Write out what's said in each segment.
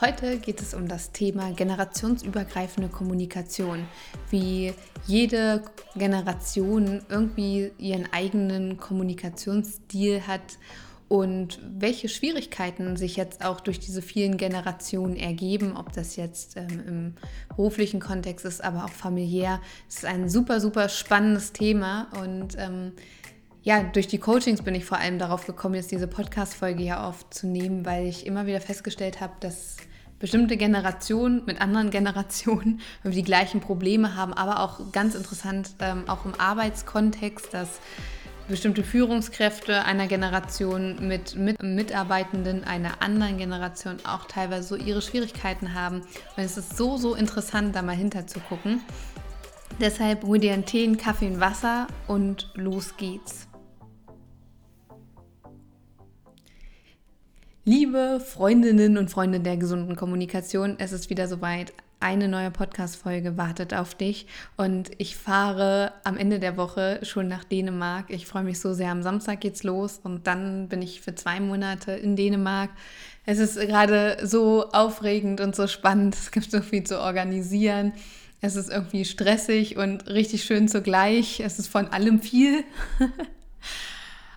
Heute geht es um das Thema generationsübergreifende Kommunikation, wie jede Generation irgendwie ihren eigenen Kommunikationsstil hat und welche Schwierigkeiten sich jetzt auch durch diese vielen Generationen ergeben, ob das jetzt ähm, im beruflichen Kontext ist, aber auch familiär. Es ist ein super, super spannendes Thema und ähm, ja, durch die Coachings bin ich vor allem darauf gekommen, jetzt diese Podcast-Folge hier aufzunehmen, weil ich immer wieder festgestellt habe, dass bestimmte Generationen mit anderen Generationen die gleichen Probleme haben, aber auch ganz interessant, ähm, auch im Arbeitskontext, dass bestimmte Führungskräfte einer Generation mit, mit Mitarbeitenden einer anderen Generation auch teilweise so ihre Schwierigkeiten haben. Und es ist so, so interessant, da mal hinter zu gucken. Deshalb hol dir einen Tee, einen Kaffee, ein Wasser und los geht's. Liebe Freundinnen und Freunde der gesunden Kommunikation, es ist wieder soweit. Eine neue Podcast-Folge wartet auf dich und ich fahre am Ende der Woche schon nach Dänemark. Ich freue mich so sehr. Am Samstag geht's los und dann bin ich für zwei Monate in Dänemark. Es ist gerade so aufregend und so spannend. Es gibt so viel zu organisieren. Es ist irgendwie stressig und richtig schön zugleich. Es ist von allem viel.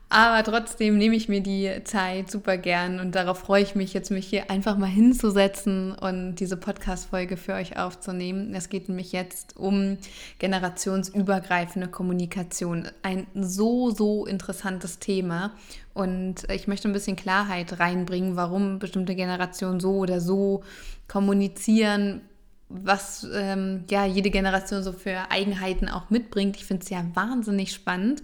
Aber trotzdem nehme ich mir die Zeit super gern und darauf freue ich mich jetzt, mich hier einfach mal hinzusetzen und diese Podcast-Folge für euch aufzunehmen. Es geht nämlich jetzt um generationsübergreifende Kommunikation. Ein so, so interessantes Thema. Und ich möchte ein bisschen Klarheit reinbringen, warum bestimmte Generationen so oder so kommunizieren, was ähm, ja jede Generation so für Eigenheiten auch mitbringt. Ich finde es ja wahnsinnig spannend.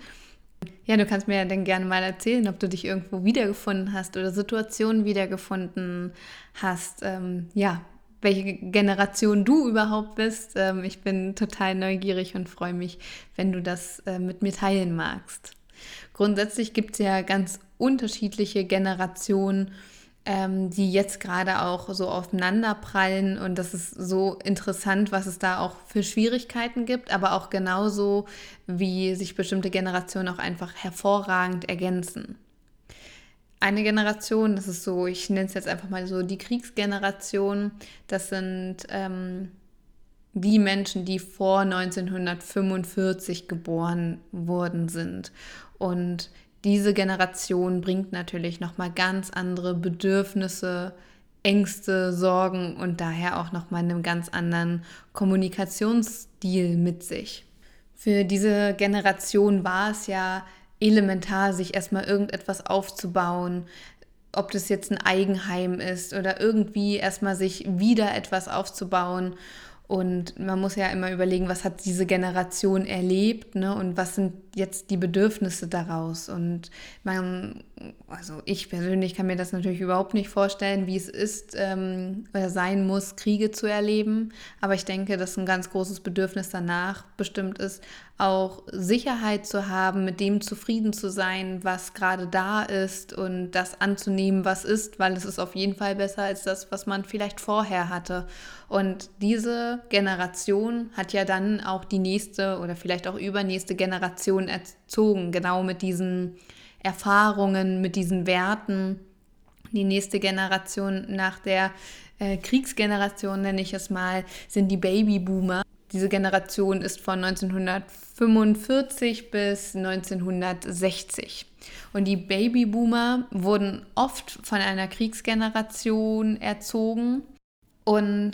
Ja, du kannst mir ja dann gerne mal erzählen, ob du dich irgendwo wiedergefunden hast oder Situationen wiedergefunden hast. Ähm, ja, welche Generation du überhaupt bist. Ähm, ich bin total neugierig und freue mich, wenn du das äh, mit mir teilen magst. Grundsätzlich gibt es ja ganz unterschiedliche Generationen ähm, die jetzt gerade auch so aufeinanderprallen. Und das ist so interessant, was es da auch für Schwierigkeiten gibt, aber auch genauso, wie sich bestimmte Generationen auch einfach hervorragend ergänzen. Eine Generation, das ist so, ich nenne es jetzt einfach mal so die Kriegsgeneration, das sind ähm, die Menschen, die vor 1945 geboren worden sind. Und diese Generation bringt natürlich nochmal ganz andere Bedürfnisse, Ängste, Sorgen und daher auch nochmal einen ganz anderen Kommunikationsstil mit sich. Für diese Generation war es ja elementar, sich erstmal irgendetwas aufzubauen, ob das jetzt ein Eigenheim ist oder irgendwie erstmal sich wieder etwas aufzubauen und man muss ja immer überlegen, was hat diese Generation erlebt ne? und was sind jetzt die Bedürfnisse daraus. Und man, also ich persönlich kann mir das natürlich überhaupt nicht vorstellen, wie es ist ähm, oder sein muss, Kriege zu erleben. Aber ich denke, dass ein ganz großes Bedürfnis danach bestimmt ist, auch Sicherheit zu haben, mit dem zufrieden zu sein, was gerade da ist und das anzunehmen, was ist, weil es ist auf jeden Fall besser als das, was man vielleicht vorher hatte. Und diese Generation hat ja dann auch die nächste oder vielleicht auch übernächste Generation erzogen, genau mit diesen Erfahrungen, mit diesen Werten. Die nächste Generation nach der äh, Kriegsgeneration, nenne ich es mal, sind die Babyboomer. Diese Generation ist von 1945 bis 1960. Und die Babyboomer wurden oft von einer Kriegsgeneration erzogen und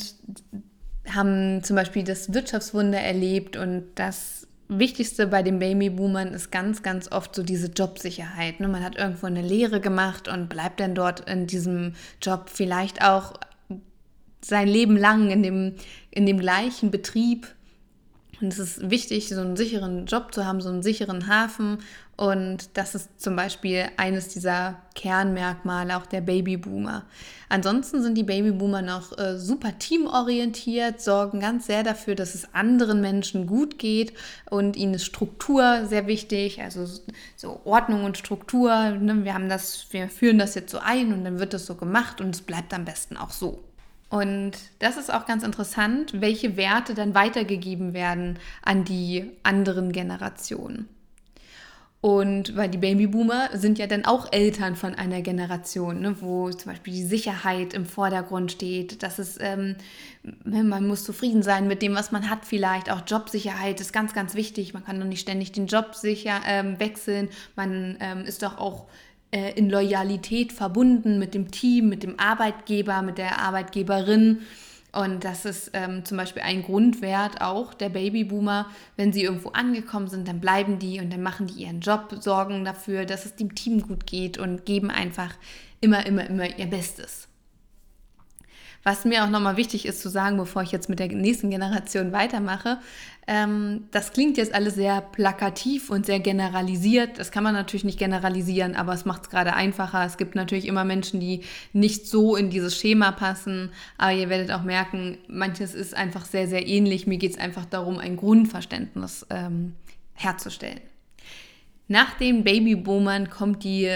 haben zum Beispiel das Wirtschaftswunder erlebt und das Wichtigste bei den Babyboomern ist ganz, ganz oft so diese Jobsicherheit. Ne? Man hat irgendwo eine Lehre gemacht und bleibt dann dort in diesem Job vielleicht auch sein Leben lang in dem, in dem gleichen Betrieb. Und es ist wichtig, so einen sicheren Job zu haben, so einen sicheren Hafen Und das ist zum Beispiel eines dieser Kernmerkmale auch der Babyboomer. Ansonsten sind die Babyboomer noch äh, super teamorientiert, sorgen ganz sehr dafür, dass es anderen Menschen gut geht und ihnen ist Struktur sehr wichtig, also so Ordnung und Struktur. Ne? Wir haben das, wir führen das jetzt so ein und dann wird das so gemacht und es bleibt am besten auch so. Und das ist auch ganz interessant, welche Werte dann weitergegeben werden an die anderen Generationen. Und weil die Babyboomer sind ja dann auch Eltern von einer Generation, ne, wo zum Beispiel die Sicherheit im Vordergrund steht, dass es, ähm, ne, man muss zufrieden sein mit dem, was man hat vielleicht. Auch Jobsicherheit ist ganz, ganz wichtig. Man kann doch nicht ständig den Job sicher ähm, wechseln. Man ähm, ist doch auch äh, in Loyalität verbunden mit dem Team, mit dem Arbeitgeber, mit der Arbeitgeberin. Und das ist ähm, zum Beispiel ein Grundwert auch der Babyboomer. Wenn sie irgendwo angekommen sind, dann bleiben die und dann machen die ihren Job, sorgen dafür, dass es dem Team gut geht und geben einfach immer, immer, immer ihr Bestes. Was mir auch nochmal wichtig ist zu sagen, bevor ich jetzt mit der nächsten Generation weitermache, ähm, das klingt jetzt alles sehr plakativ und sehr generalisiert. Das kann man natürlich nicht generalisieren, aber es macht es gerade einfacher. Es gibt natürlich immer Menschen, die nicht so in dieses Schema passen, aber ihr werdet auch merken, manches ist einfach sehr, sehr ähnlich. Mir geht es einfach darum, ein Grundverständnis ähm, herzustellen. Nach den Babyboomern kommt die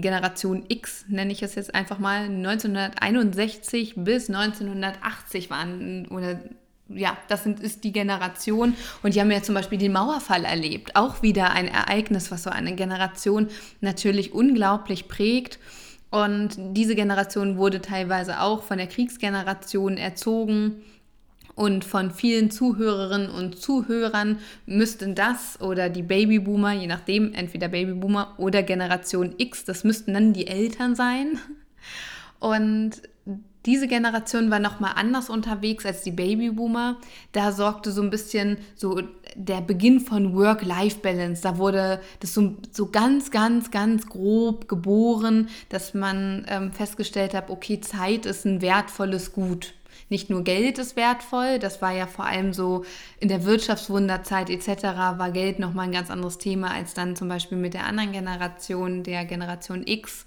Generation X, nenne ich es jetzt einfach mal, 1961 bis 1980 waren oder ja, das sind, ist die Generation und die haben ja zum Beispiel den Mauerfall erlebt. Auch wieder ein Ereignis, was so eine Generation natürlich unglaublich prägt. Und diese Generation wurde teilweise auch von der Kriegsgeneration erzogen und von vielen Zuhörerinnen und Zuhörern müssten das oder die Babyboomer, je nachdem, entweder Babyboomer oder Generation X, das müssten dann die Eltern sein. Und diese Generation war nochmal anders unterwegs als die Babyboomer. Da sorgte so ein bisschen so der Beginn von Work-Life-Balance. Da wurde das so, so ganz, ganz, ganz grob geboren, dass man ähm, festgestellt hat, okay, Zeit ist ein wertvolles Gut nicht nur Geld ist wertvoll, das war ja vor allem so in der Wirtschaftswunderzeit etc. war Geld nochmal ein ganz anderes Thema als dann zum Beispiel mit der anderen Generation, der Generation X.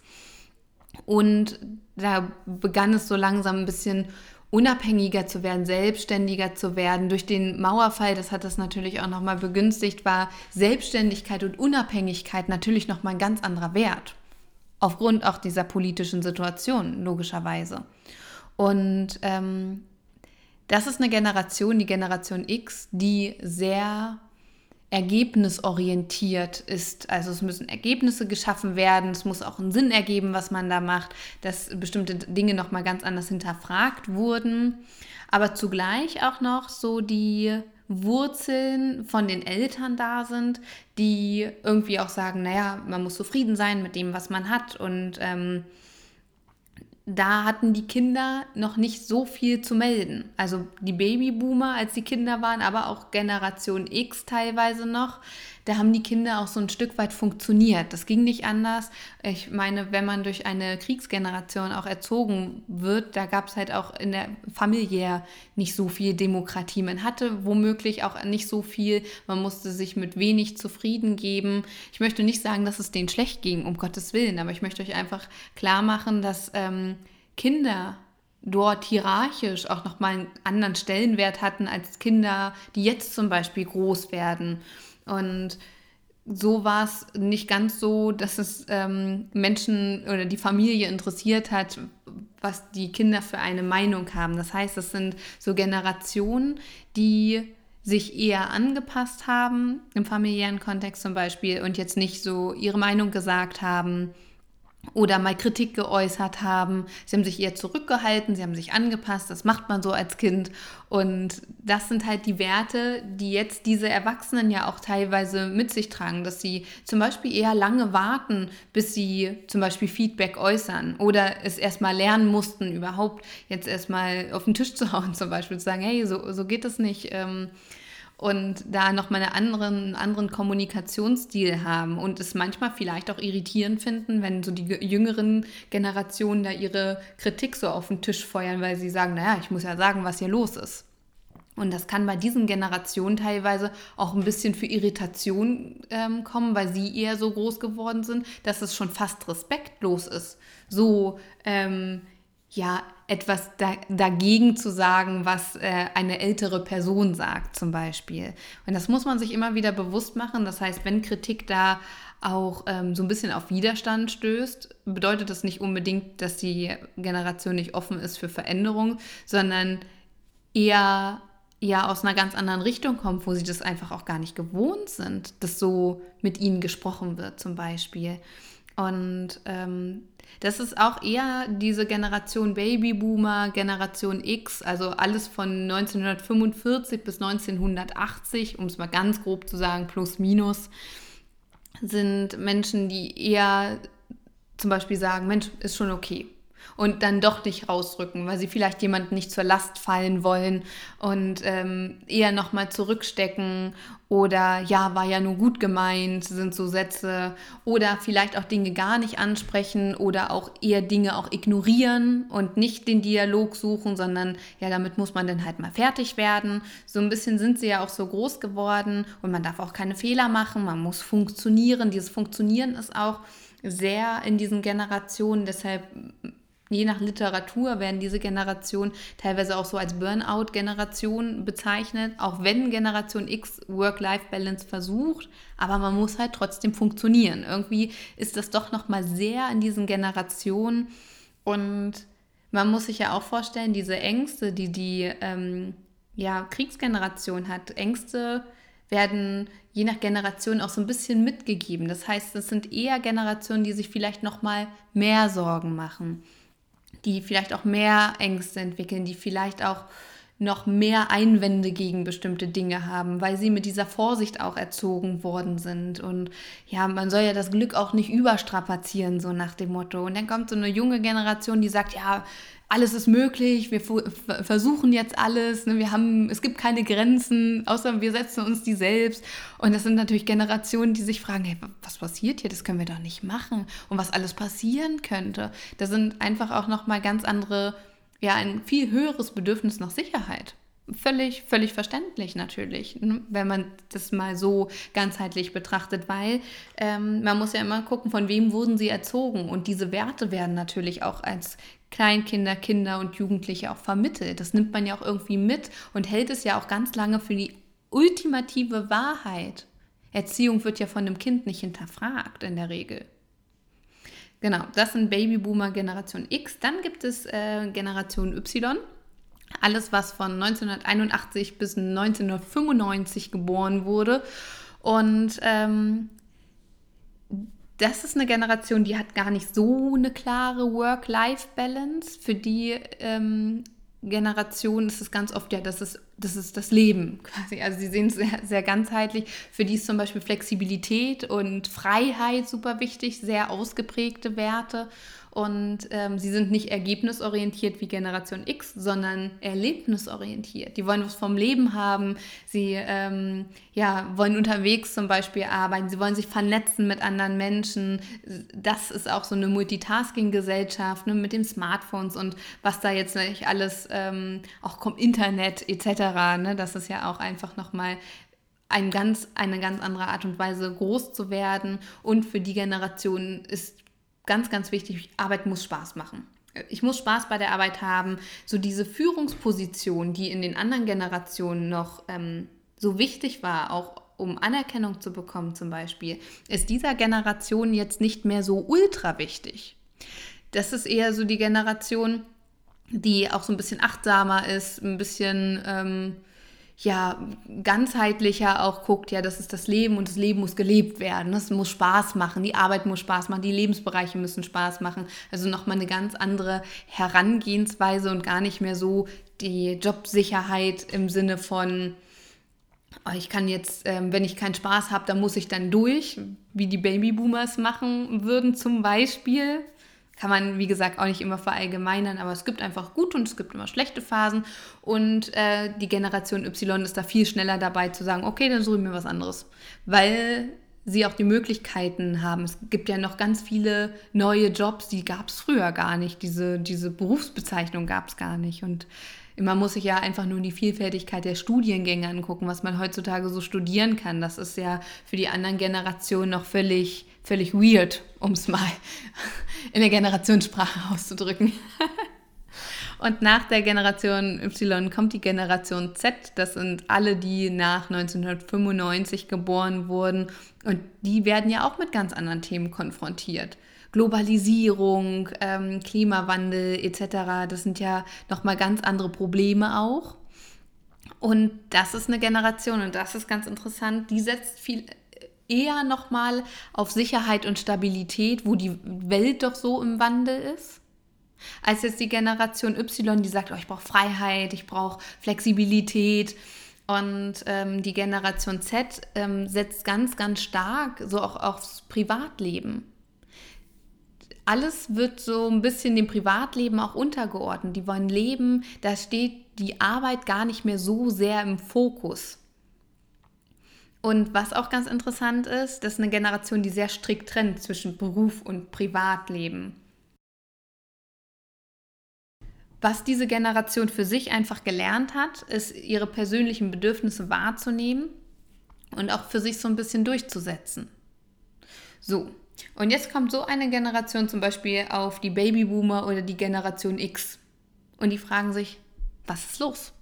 Und da begann es so langsam ein bisschen unabhängiger zu werden, selbstständiger zu werden. Durch den Mauerfall, das hat das natürlich auch nochmal begünstigt, war Selbstständigkeit und Unabhängigkeit natürlich nochmal ein ganz anderer Wert. Aufgrund auch dieser politischen Situation, logischerweise. Und ähm, das ist eine Generation, die Generation X, die sehr ergebnisorientiert ist. Also es müssen Ergebnisse geschaffen werden, es muss auch einen Sinn ergeben, was man da macht, dass bestimmte Dinge nochmal ganz anders hinterfragt wurden. Aber zugleich auch noch so die Wurzeln von den Eltern da sind, die irgendwie auch sagen, naja, man muss zufrieden sein mit dem, was man hat und ähm, da hatten die Kinder noch nicht so viel zu melden. Also die Babyboomer, als die Kinder waren, aber auch Generation X teilweise noch, da haben die Kinder auch so ein Stück weit funktioniert. Das ging nicht anders. Ich meine, wenn man durch eine Kriegsgeneration auch erzogen wird, da gab es halt auch in der familiär nicht so viel Demokratie. Man hatte womöglich auch nicht so viel. Man musste sich mit wenig zufrieden geben. Ich möchte nicht sagen, dass es denen schlecht ging, um Gottes Willen, aber ich möchte euch einfach klar machen, dass ähm, Kinder dort hierarchisch auch nochmal einen anderen Stellenwert hatten als Kinder, die jetzt zum Beispiel groß werden. Und so war es nicht ganz so, dass es ähm, Menschen oder die Familie interessiert hat, was die Kinder für eine Meinung haben. Das heißt, es sind so Generationen, die sich eher angepasst haben, im familiären Kontext zum Beispiel, und jetzt nicht so ihre Meinung gesagt haben oder mal Kritik geäußert haben. Sie haben sich eher zurückgehalten, sie haben sich angepasst, das macht man so als Kind. Und das sind halt die Werte, die jetzt diese Erwachsenen ja auch teilweise mit sich tragen, dass sie zum Beispiel eher lange warten, bis sie zum Beispiel Feedback äußern oder es erstmal lernen mussten, überhaupt jetzt erstmal auf den Tisch zu hauen, zum Beispiel zu sagen, hey, so, so geht das nicht. Ähm, und da nochmal einen anderen, anderen Kommunikationsstil haben und es manchmal vielleicht auch irritierend finden, wenn so die jüngeren Generationen da ihre Kritik so auf den Tisch feuern, weil sie sagen, naja, ich muss ja sagen, was hier los ist. Und das kann bei diesen Generationen teilweise auch ein bisschen für Irritation ähm, kommen, weil sie eher so groß geworden sind, dass es schon fast respektlos ist, so ähm, ja etwas da, dagegen zu sagen, was äh, eine ältere Person sagt zum Beispiel. Und das muss man sich immer wieder bewusst machen. Das heißt, wenn Kritik da auch ähm, so ein bisschen auf Widerstand stößt, bedeutet das nicht unbedingt, dass die Generation nicht offen ist für Veränderung, sondern eher ja aus einer ganz anderen Richtung kommt, wo sie das einfach auch gar nicht gewohnt sind, dass so mit ihnen gesprochen wird zum Beispiel. Und ähm, das ist auch eher diese Generation Babyboomer, Generation X, also alles von 1945 bis 1980, um es mal ganz grob zu sagen, plus minus, sind Menschen, die eher zum Beispiel sagen, Mensch, ist schon okay und dann doch nicht rausrücken, weil sie vielleicht jemanden nicht zur Last fallen wollen und ähm, eher nochmal zurückstecken oder ja, war ja nur gut gemeint, sind so Sätze oder vielleicht auch Dinge gar nicht ansprechen oder auch eher Dinge auch ignorieren und nicht den Dialog suchen, sondern ja, damit muss man dann halt mal fertig werden. So ein bisschen sind sie ja auch so groß geworden und man darf auch keine Fehler machen, man muss funktionieren. Dieses Funktionieren ist auch sehr in diesen Generationen, deshalb je nach Literatur werden diese Generationen teilweise auch so als Burnout-Generation bezeichnet, auch wenn Generation X Work-Life-Balance versucht, aber man muss halt trotzdem funktionieren. Irgendwie ist das doch nochmal sehr in diesen Generationen und man muss sich ja auch vorstellen, diese Ängste, die die ähm, ja, Kriegsgeneration hat, Ängste werden je nach Generation auch so ein bisschen mitgegeben. Das heißt, es sind eher Generationen, die sich vielleicht noch mal mehr Sorgen machen die vielleicht auch mehr Ängste entwickeln, die vielleicht auch noch mehr Einwände gegen bestimmte Dinge haben, weil sie mit dieser Vorsicht auch erzogen worden sind. Und ja, man soll ja das Glück auch nicht überstrapazieren, so nach dem Motto. Und dann kommt so eine junge Generation, die sagt, ja, alles ist möglich, wir versuchen jetzt alles, ne? wir haben, es gibt keine Grenzen, außer wir setzen uns die selbst. Und das sind natürlich Generationen, die sich fragen, hey, was passiert hier? Das können wir doch nicht machen. Und was alles passieren könnte. Da sind einfach auch nochmal ganz andere, ja, ein viel höheres Bedürfnis nach Sicherheit. Völlig, völlig verständlich natürlich, ne? wenn man das mal so ganzheitlich betrachtet, weil ähm, man muss ja immer gucken, von wem wurden sie erzogen. Und diese Werte werden natürlich auch als Kleinkinder, Kinder und Jugendliche auch vermittelt. Das nimmt man ja auch irgendwie mit und hält es ja auch ganz lange für die ultimative Wahrheit. Erziehung wird ja von einem Kind nicht hinterfragt in der Regel. Genau, das sind Babyboomer Generation X. Dann gibt es äh, Generation Y. Alles, was von 1981 bis 1995 geboren wurde. Und ähm, das ist eine Generation, die hat gar nicht so eine klare Work-Life-Balance. Für die ähm, Generation ist es ganz oft, ja, das ist, das ist das Leben quasi. Also sie sehen es sehr, sehr ganzheitlich. Für die ist zum Beispiel Flexibilität und Freiheit super wichtig, sehr ausgeprägte Werte und ähm, sie sind nicht ergebnisorientiert wie Generation X, sondern erlebnisorientiert. Die wollen was vom Leben haben. Sie ähm, ja, wollen unterwegs zum Beispiel arbeiten. Sie wollen sich vernetzen mit anderen Menschen. Das ist auch so eine Multitasking-Gesellschaft ne, mit den Smartphones und was da jetzt nicht alles ähm, auch kommt, Internet etc. Ne, das ist ja auch einfach nochmal ein ganz, eine ganz andere Art und Weise groß zu werden. Und für die Generation ist ganz, ganz wichtig, Arbeit muss Spaß machen. Ich muss Spaß bei der Arbeit haben. So diese Führungsposition, die in den anderen Generationen noch ähm, so wichtig war, auch um Anerkennung zu bekommen zum Beispiel, ist dieser Generation jetzt nicht mehr so ultra wichtig. Das ist eher so die Generation, die auch so ein bisschen achtsamer ist, ein bisschen ähm, ja, ganzheitlicher auch guckt, ja, das ist das Leben und das Leben muss gelebt werden. Es muss Spaß machen, die Arbeit muss Spaß machen, die Lebensbereiche müssen Spaß machen. Also nochmal eine ganz andere Herangehensweise und gar nicht mehr so die Jobsicherheit im Sinne von, oh, ich kann jetzt, ähm, wenn ich keinen Spaß habe, dann muss ich dann durch, wie die Babyboomers machen würden zum Beispiel. Kann man, wie gesagt, auch nicht immer verallgemeinern, aber es gibt einfach gute und es gibt immer schlechte Phasen. Und äh, die Generation Y ist da viel schneller dabei zu sagen, okay, dann suche ich mir was anderes. Weil sie auch die Möglichkeiten haben. Es gibt ja noch ganz viele neue Jobs, die gab es früher gar nicht. Diese, diese Berufsbezeichnung gab es gar nicht. Und Man muss sich ja einfach nur die Vielfältigkeit der Studiengänge angucken, was man heutzutage so studieren kann. Das ist ja für die anderen Generationen noch völlig, völlig weird, um es mal in der Generationssprache auszudrücken. Und nach der Generation Y kommt die Generation Z. Das sind alle, die nach 1995 geboren wurden. Und die werden ja auch mit ganz anderen Themen konfrontiert. Globalisierung, ähm, Klimawandel etc. Das sind ja nochmal ganz andere Probleme auch. Und das ist eine Generation und das ist ganz interessant. Die setzt viel eher nochmal auf Sicherheit und Stabilität, wo die Welt doch so im Wandel ist. Als jetzt die Generation Y, die sagt, oh, ich brauche Freiheit, ich brauche Flexibilität. Und ähm, die Generation Z ähm, setzt ganz, ganz stark so auch aufs Privatleben alles wird so ein bisschen dem Privatleben auch untergeordnet. Die wollen leben, da steht die Arbeit gar nicht mehr so sehr im Fokus. Und was auch ganz interessant ist, das ist eine Generation, die sehr strikt trennt zwischen Beruf und Privatleben. Was diese Generation für sich einfach gelernt hat, ist, ihre persönlichen Bedürfnisse wahrzunehmen und auch für sich so ein bisschen durchzusetzen. So, und jetzt kommt so eine Generation zum Beispiel auf die Babyboomer oder die Generation X. Und die fragen sich, was ist los?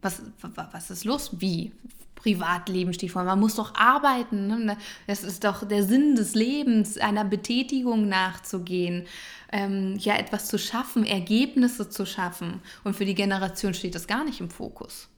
Was, was ist los? Wie? Privatleben steht vor. Man muss doch arbeiten. Ne? Das ist doch der Sinn des Lebens, einer Betätigung nachzugehen, ähm, ja, etwas zu schaffen, Ergebnisse zu schaffen. Und für die Generation steht das gar nicht im Fokus.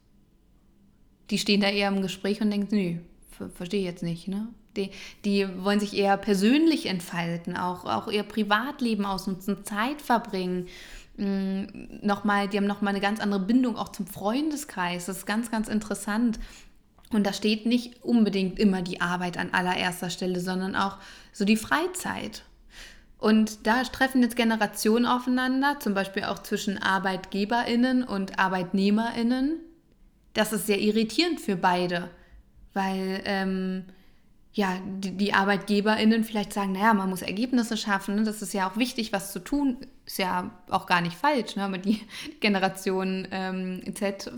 Die stehen da eher im Gespräch und denken, nö, verstehe jetzt nicht. Ne? Die, die wollen sich eher persönlich entfalten, auch, auch ihr Privatleben ausnutzen, Zeit verbringen. Mm, nochmal, die haben nochmal eine ganz andere Bindung auch zum Freundeskreis. Das ist ganz, ganz interessant. Und da steht nicht unbedingt immer die Arbeit an allererster Stelle, sondern auch so die Freizeit. Und da treffen jetzt Generationen aufeinander, zum Beispiel auch zwischen ArbeitgeberInnen und ArbeitnehmerInnen. Das ist sehr irritierend für beide, weil ähm, ja, die, die ArbeitgeberInnen vielleicht sagen, naja, man muss Ergebnisse schaffen, ne? das ist ja auch wichtig, was zu tun, ist ja auch gar nicht falsch, ne? aber die Generation ähm, Z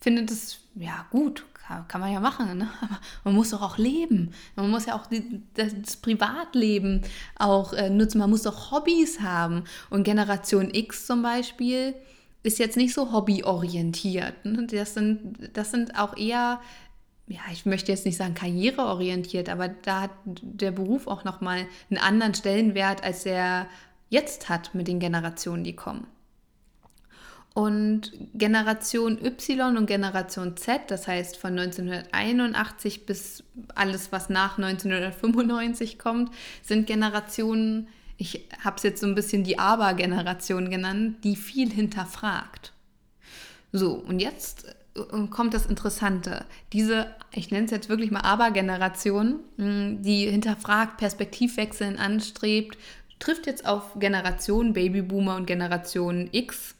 findet es ja gut, kann, man ja machen, ne? aber man muss doch auch leben, man muss ja auch die, das, das, Privatleben auch äh, nutzen, man muss doch Hobbys haben und Generation X zum Beispiel ist jetzt nicht so hobbyorientiert. Ne? Das, sind, das sind auch eher ja, ich möchte jetzt nicht sagen karriereorientiert, aber da hat der Beruf auch nochmal einen anderen Stellenwert, als er jetzt hat mit den Generationen, die kommen. Und Generation Y und Generation Z, das heißt von 1981 bis alles, was nach 1995 kommt, sind Generationen, ich habe es jetzt so ein bisschen die Aber-Generation genannt, die viel hinterfragt. So, und jetzt kommt das Interessante. Diese, ich nenne es jetzt wirklich mal Aber-Generation, hm, die hinterfragt, Perspektivwechseln anstrebt, trifft jetzt auf Generation Babyboomer und Generation X,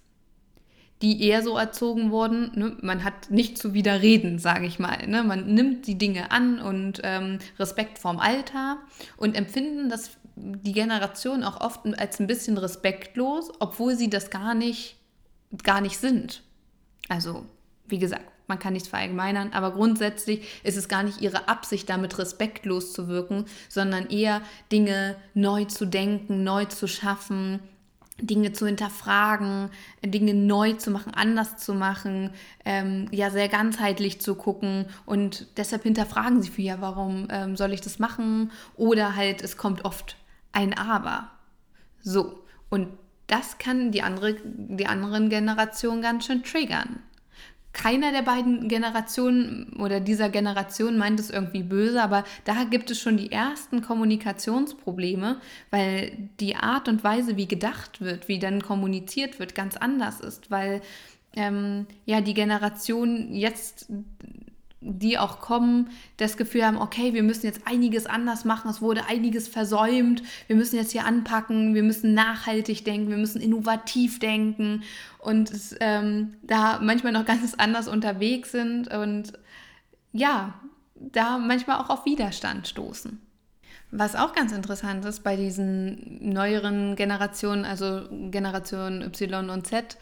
die eher so erzogen wurden. Ne? Man hat nicht zu widerreden, sage ich mal. Ne? Man nimmt die Dinge an und ähm, Respekt vorm Alter und empfinden das die Generation auch oft als ein bisschen respektlos, obwohl sie das gar nicht, gar nicht sind. Also wie gesagt, man kann nichts verallgemeinern, aber grundsätzlich ist es gar nicht ihre Absicht, damit respektlos zu wirken, sondern eher Dinge neu zu denken, neu zu schaffen, Dinge zu hinterfragen, Dinge neu zu machen, anders zu machen, ähm, ja, sehr ganzheitlich zu gucken und deshalb hinterfragen sie viel, ja, warum ähm, soll ich das machen? Oder halt, es kommt oft ein Aber. So, und das kann die, andere, die anderen Generationen ganz schön triggern keiner der beiden Generationen oder dieser Generation meint es irgendwie böse, aber da gibt es schon die ersten Kommunikationsprobleme, weil die Art und Weise, wie gedacht wird, wie dann kommuniziert wird, ganz anders ist, weil ähm, ja die Generation jetzt die auch kommen, das Gefühl haben, okay, wir müssen jetzt einiges anders machen, es wurde einiges versäumt, wir müssen jetzt hier anpacken, wir müssen nachhaltig denken, wir müssen innovativ denken und es, ähm, da manchmal noch ganz anders unterwegs sind und ja, da manchmal auch auf Widerstand stoßen. Was auch ganz interessant ist bei diesen neueren Generationen, also Generation Y und Z,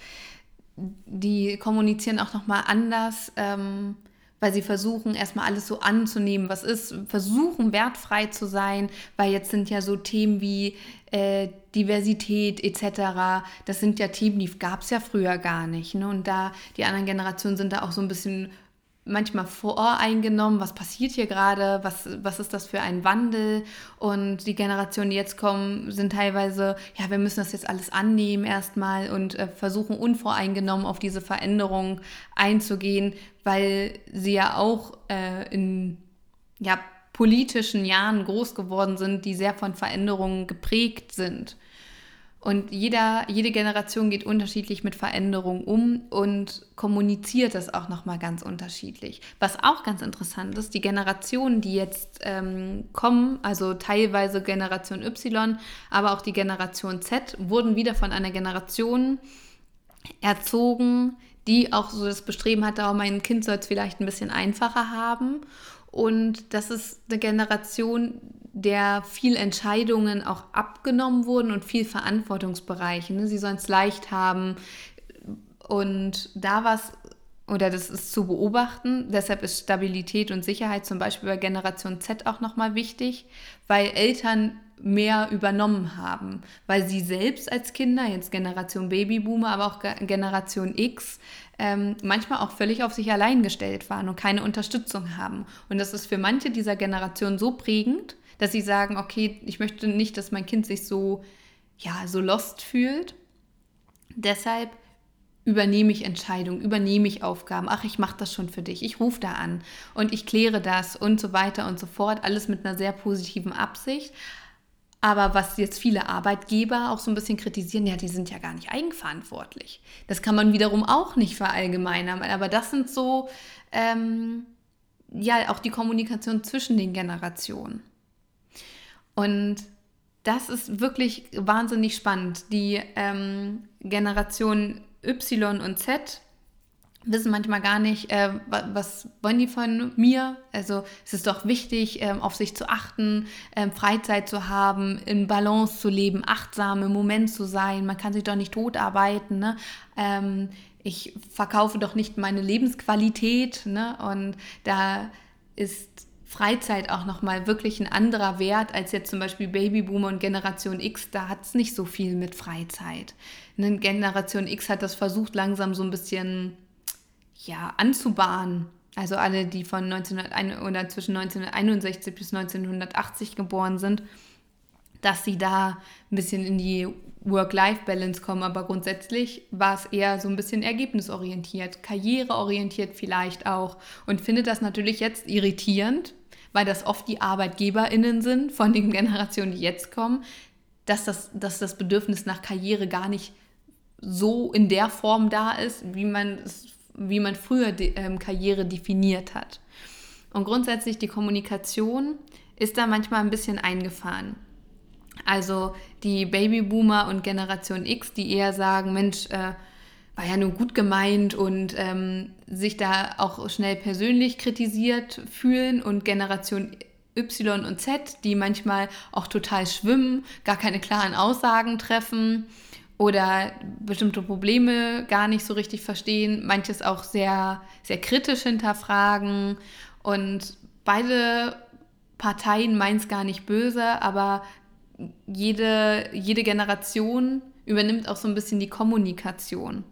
die kommunizieren auch nochmal anders. Ähm, weil sie versuchen erstmal alles so anzunehmen, was ist, versuchen wertfrei zu sein, weil jetzt sind ja so Themen wie äh, Diversität etc., das sind ja Themen, die gab es ja früher gar nicht. Ne? Und da, die anderen Generationen sind da auch so ein bisschen manchmal voreingenommen, was passiert hier gerade, was, was ist das für ein Wandel und die Generationen, die jetzt kommen, sind teilweise, ja, wir müssen das jetzt alles annehmen erstmal und äh, versuchen unvoreingenommen auf diese Veränderung einzugehen, weil sie ja auch äh, in ja, politischen Jahren groß geworden sind, die sehr von Veränderungen geprägt sind. Und jeder, jede Generation geht unterschiedlich mit Veränderungen um und kommuniziert das auch nochmal ganz unterschiedlich. Was auch ganz interessant ist, die Generationen, die jetzt ähm, kommen, also teilweise Generation Y, aber auch die Generation Z, wurden wieder von einer Generation erzogen, die auch so das Bestreben hatte, auch mein Kind soll es vielleicht ein bisschen einfacher haben. Und das ist eine Generation, der viel Entscheidungen auch abgenommen wurden und viel Verantwortungsbereiche. Ne? Sie sollen es leicht haben. Und da war es, oder das ist zu beobachten, deshalb ist Stabilität und Sicherheit zum Beispiel bei Generation Z auch nochmal wichtig, weil Eltern mehr übernommen haben, weil sie selbst als Kinder, jetzt Generation Babyboomer, aber auch Generation X, ähm, manchmal auch völlig auf sich allein gestellt waren und keine Unterstützung haben. Und das ist für manche dieser Generation so prägend, dass sie sagen, okay, ich möchte nicht, dass mein Kind sich so, ja, so lost fühlt. Deshalb übernehme ich Entscheidungen, übernehme ich Aufgaben. Ach, ich mache das schon für dich. Ich rufe da an und ich kläre das und so weiter und so fort. Alles mit einer sehr positiven Absicht. Aber was jetzt viele Arbeitgeber auch so ein bisschen kritisieren, ja, die sind ja gar nicht eigenverantwortlich. Das kann man wiederum auch nicht verallgemeinern. Aber das sind so, ähm, ja, auch die Kommunikation zwischen den Generationen. Und das ist wirklich wahnsinnig spannend. Die ähm, Generation Y und Z wissen manchmal gar nicht, äh, was wollen die von mir. Also es ist doch wichtig, äh, auf sich zu achten, äh, Freizeit zu haben, in Balance zu leben, achtsam im Moment zu sein. Man kann sich doch nicht totarbeiten. Ne? Ähm, ich verkaufe doch nicht meine Lebensqualität. Ne? Und da ist Freizeit auch nochmal wirklich ein anderer Wert als jetzt zum Beispiel Babyboomer und Generation X. Da hat es nicht so viel mit Freizeit. Eine Generation X hat das versucht, langsam so ein bisschen ja, anzubahnen. Also alle, die von 1901 oder zwischen 1961 bis 1980 geboren sind, dass sie da ein bisschen in die Work-Life-Balance kommen, aber grundsätzlich war es eher so ein bisschen ergebnisorientiert, karriereorientiert vielleicht auch und finde das natürlich jetzt irritierend, weil das oft die ArbeitgeberInnen sind von den Generationen, die jetzt kommen, dass das, dass das Bedürfnis nach Karriere gar nicht so in der Form da ist, wie man, wie man früher die, ähm, Karriere definiert hat. Und grundsätzlich die Kommunikation ist da manchmal ein bisschen eingefahren. Also die Babyboomer und Generation X, die eher sagen, Mensch, äh, war ja nur gut gemeint und ähm, sich da auch schnell persönlich kritisiert fühlen und Generation Y und Z, die manchmal auch total schwimmen, gar keine klaren Aussagen treffen oder bestimmte Probleme gar nicht so richtig verstehen, manches auch sehr, sehr kritisch hinterfragen und beide Parteien meinen es gar nicht böse, aber jede, jede Generation übernimmt auch so ein bisschen die Kommunikation.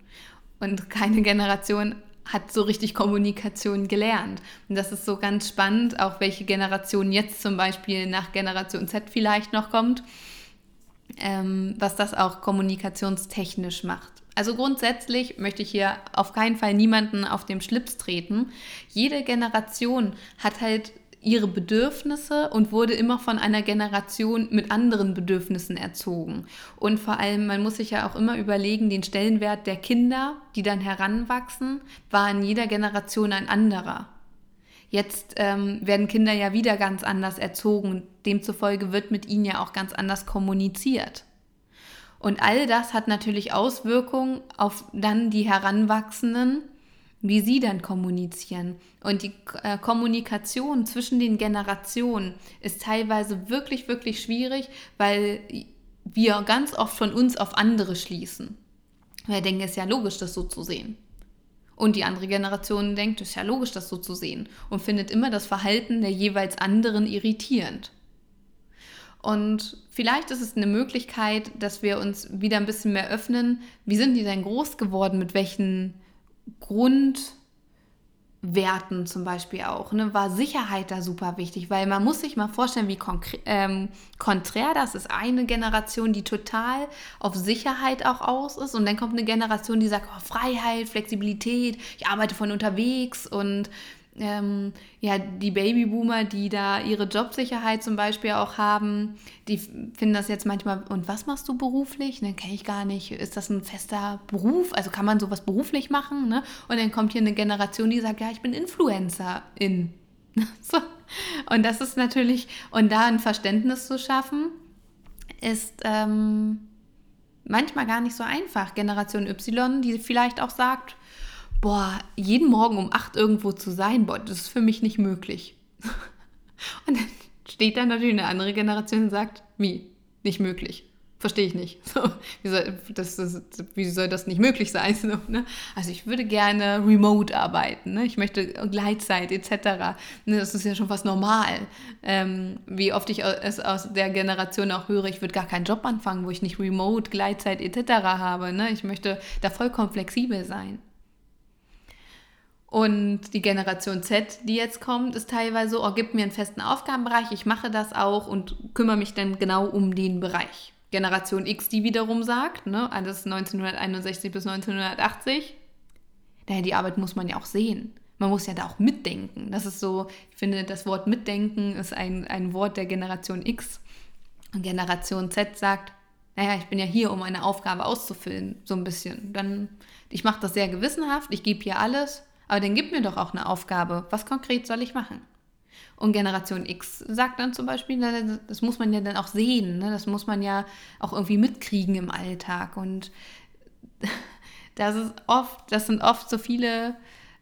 Und keine Generation hat so richtig Kommunikation gelernt. Und das ist so ganz spannend, auch welche Generation jetzt zum Beispiel nach Generation Z vielleicht noch kommt, ähm, was das auch kommunikationstechnisch macht. Also grundsätzlich möchte ich hier auf keinen Fall niemanden auf dem Schlips treten. Jede Generation hat halt ihre Bedürfnisse und wurde immer von einer Generation mit anderen Bedürfnissen erzogen. Und vor allem, man muss sich ja auch immer überlegen, den Stellenwert der Kinder, die dann heranwachsen, war in jeder Generation ein anderer. Jetzt ähm, werden Kinder ja wieder ganz anders erzogen. Demzufolge wird mit ihnen ja auch ganz anders kommuniziert. Und all das hat natürlich Auswirkungen auf dann die Heranwachsenden, wie sie dann kommunizieren. Und die äh, Kommunikation zwischen den Generationen ist teilweise wirklich, wirklich schwierig, weil wir ganz oft von uns auf andere schließen. Wir denken, es ist ja logisch, das so zu sehen. Und die andere Generation denkt, es ist ja logisch, das so zu sehen. Und findet immer das Verhalten der jeweils anderen irritierend. Und vielleicht ist es eine Möglichkeit, dass wir uns wieder ein bisschen mehr öffnen. Wie sind die denn groß geworden? Mit welchen Grund Werten zum Beispiel auch, ne, war Sicherheit da super wichtig, weil man muss sich mal vorstellen, wie ähm, konträr das ist. Eine Generation, die total auf Sicherheit auch aus ist und dann kommt eine Generation, die sagt, oh, Freiheit, Flexibilität, ich arbeite von unterwegs und ähm, ja, die Babyboomer, die da ihre Jobsicherheit zum Beispiel auch haben, die finden das jetzt manchmal, und was machst du beruflich? Ne, kenne ich gar nicht. Ist das ein fester Beruf? Also kann man sowas beruflich machen? Ne? Und dann kommt hier eine Generation, die sagt, ja, ich bin Influencerin. so. Und das ist natürlich, und da ein Verständnis zu schaffen, ist ähm, manchmal gar nicht so einfach. Generation Y, die vielleicht auch sagt, boah, jeden Morgen um 8 irgendwo zu sein, boah, das ist für mich nicht möglich. Und dann steht da natürlich eine andere Generation und sagt, wie, nicht möglich. Verstehe ich nicht. So, wie, soll, das, das, wie soll das nicht möglich sein? So, ne? Also ich würde gerne remote arbeiten. Ne? Ich möchte Gleitzeit etc. Ne? Das ist ja schon fast normal. Ähm, wie oft ich es aus der Generation auch höre, ich würde gar keinen Job anfangen, wo ich nicht remote, Gleitzeit etc. habe. Ne? Ich möchte da vollkommen flexibel sein. Und die Generation Z, die jetzt kommt, ist teilweise so, oh, gib mir einen festen Aufgabenbereich, ich mache das auch und kümmere mich dann genau um den Bereich. Generation X, die wiederum sagt, ne, alles 1961 bis 1980, naja, die Arbeit muss man ja auch sehen. Man muss ja da auch mitdenken. Das ist so, ich finde, das Wort mitdenken ist ein, ein Wort der Generation X. Und Generation Z sagt, naja, ich bin ja hier, um eine Aufgabe auszufüllen, so ein bisschen. Dann, ich mache das sehr gewissenhaft, ich gebe hier alles aber dann gib mir doch auch eine Aufgabe. Was konkret soll ich machen? Und Generation X sagt dann zum Beispiel, das muss man ja dann auch sehen, ne? das muss man ja auch irgendwie mitkriegen im Alltag. Und das ist oft, das sind oft so viele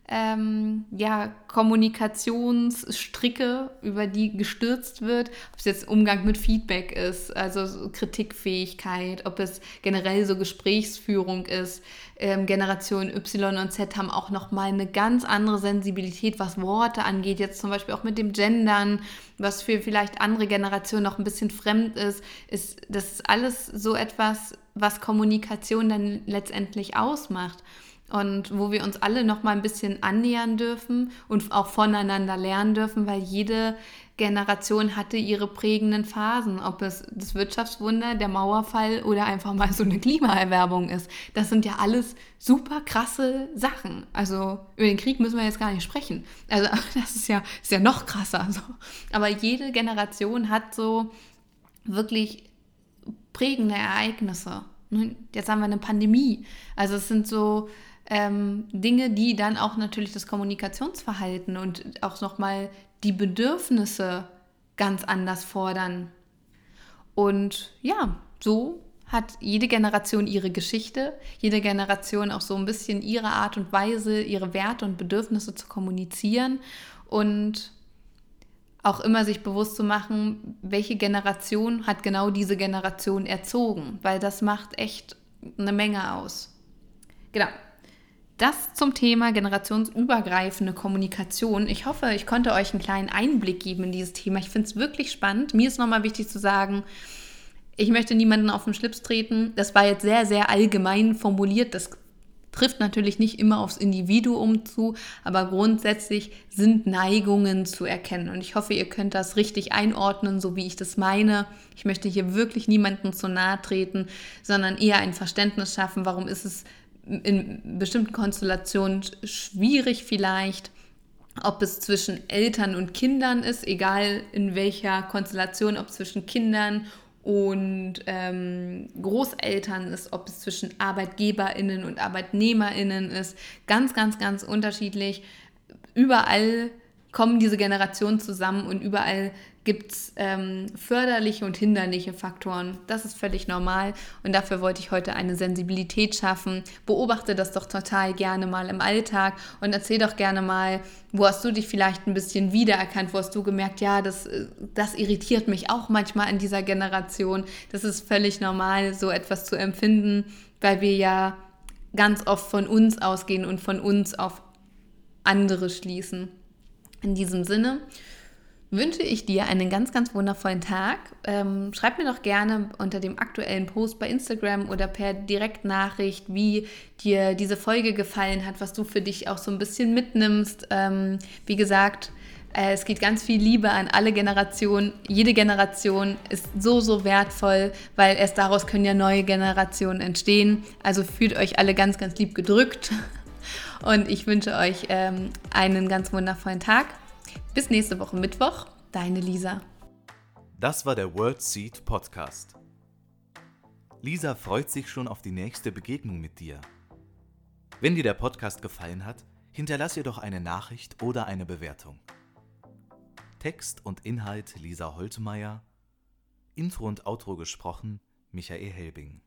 ähm, ja, Kommunikationsstricke, über die gestürzt wird, ob es jetzt Umgang mit Feedback ist, also so Kritikfähigkeit, ob es generell so Gesprächsführung ist. Ähm, Generation Y und Z haben auch nochmal eine ganz andere Sensibilität, was Worte angeht, jetzt zum Beispiel auch mit dem Gendern, was für vielleicht andere Generationen noch ein bisschen fremd ist, ist das ist alles so etwas, was Kommunikation dann letztendlich ausmacht und wo wir uns alle noch mal ein bisschen annähern dürfen und auch voneinander lernen dürfen, weil jede Generation hatte ihre prägenden Phasen, ob es das Wirtschaftswunder, der Mauerfall oder einfach mal so eine Klimaerwerbung ist. Das sind ja alles super krasse Sachen. Also über den Krieg müssen wir jetzt gar nicht sprechen. Also das ist ja, ist ja noch krasser. So. Aber jede Generation hat so wirklich prägende Ereignisse. Jetzt haben wir eine Pandemie. Also es sind so ähm, Dinge, die dann auch natürlich das Kommunikationsverhalten und auch nochmal die Bedürfnisse ganz anders fordern. Und ja, so hat jede Generation ihre Geschichte, jede Generation auch so ein bisschen ihre Art und Weise, ihre Werte und Bedürfnisse zu kommunizieren und auch immer sich bewusst zu machen, welche Generation hat genau diese Generation erzogen, weil das macht echt eine Menge aus. Genau, das zum Thema generationsübergreifende Kommunikation. Ich hoffe, ich konnte euch einen kleinen Einblick geben in dieses Thema. Ich finde es wirklich spannend. Mir ist nochmal wichtig zu sagen, ich möchte niemanden auf den Schlips treten. Das war jetzt sehr, sehr allgemein formuliert. Das trifft natürlich nicht immer aufs Individuum zu, aber grundsätzlich sind Neigungen zu erkennen. Und ich hoffe, ihr könnt das richtig einordnen, so wie ich das meine. Ich möchte hier wirklich niemanden zu nahe treten, sondern eher ein Verständnis schaffen, warum ist es in bestimmten Konstellationen schwierig vielleicht, ob es zwischen Eltern und Kindern ist, egal in welcher Konstellation, ob zwischen Kindern und ähm, Großeltern ist, ob es zwischen Arbeitgeberinnen und Arbeitnehmerinnen ist, ganz, ganz, ganz unterschiedlich. Überall kommen diese Generationen zusammen und überall gibt es ähm, förderliche und hinderliche Faktoren. Das ist völlig normal und dafür wollte ich heute eine Sensibilität schaffen. Beobachte das doch total gerne mal im Alltag und erzähl doch gerne mal, wo hast du dich vielleicht ein bisschen wiedererkannt, wo hast du gemerkt, ja, das, äh, das irritiert mich auch manchmal in dieser Generation. Das ist völlig normal, so etwas zu empfinden, weil wir ja ganz oft von uns ausgehen und von uns auf andere schließen. In diesem Sinne wünsche ich dir einen ganz, ganz wundervollen Tag. Ähm, schreib mir doch gerne unter dem aktuellen Post bei Instagram oder per Direktnachricht, wie dir diese Folge gefallen hat, was du für dich auch so ein bisschen mitnimmst. Ähm, wie gesagt, äh, es geht ganz viel Liebe an alle Generationen. Jede Generation ist so, so wertvoll, weil erst daraus können ja neue Generationen entstehen. Also fühlt euch alle ganz, ganz lieb gedrückt. Und ich wünsche euch ähm, einen ganz wundervollen Tag. Bis nächste Woche Mittwoch. Deine Lisa. Das war der World Seed Podcast. Lisa freut sich schon auf die nächste Begegnung mit dir. Wenn dir der Podcast gefallen hat, hinterlass ihr doch eine Nachricht oder eine Bewertung. Text und Inhalt Lisa Holtmeier, Intro und Outro gesprochen Michael Helbing.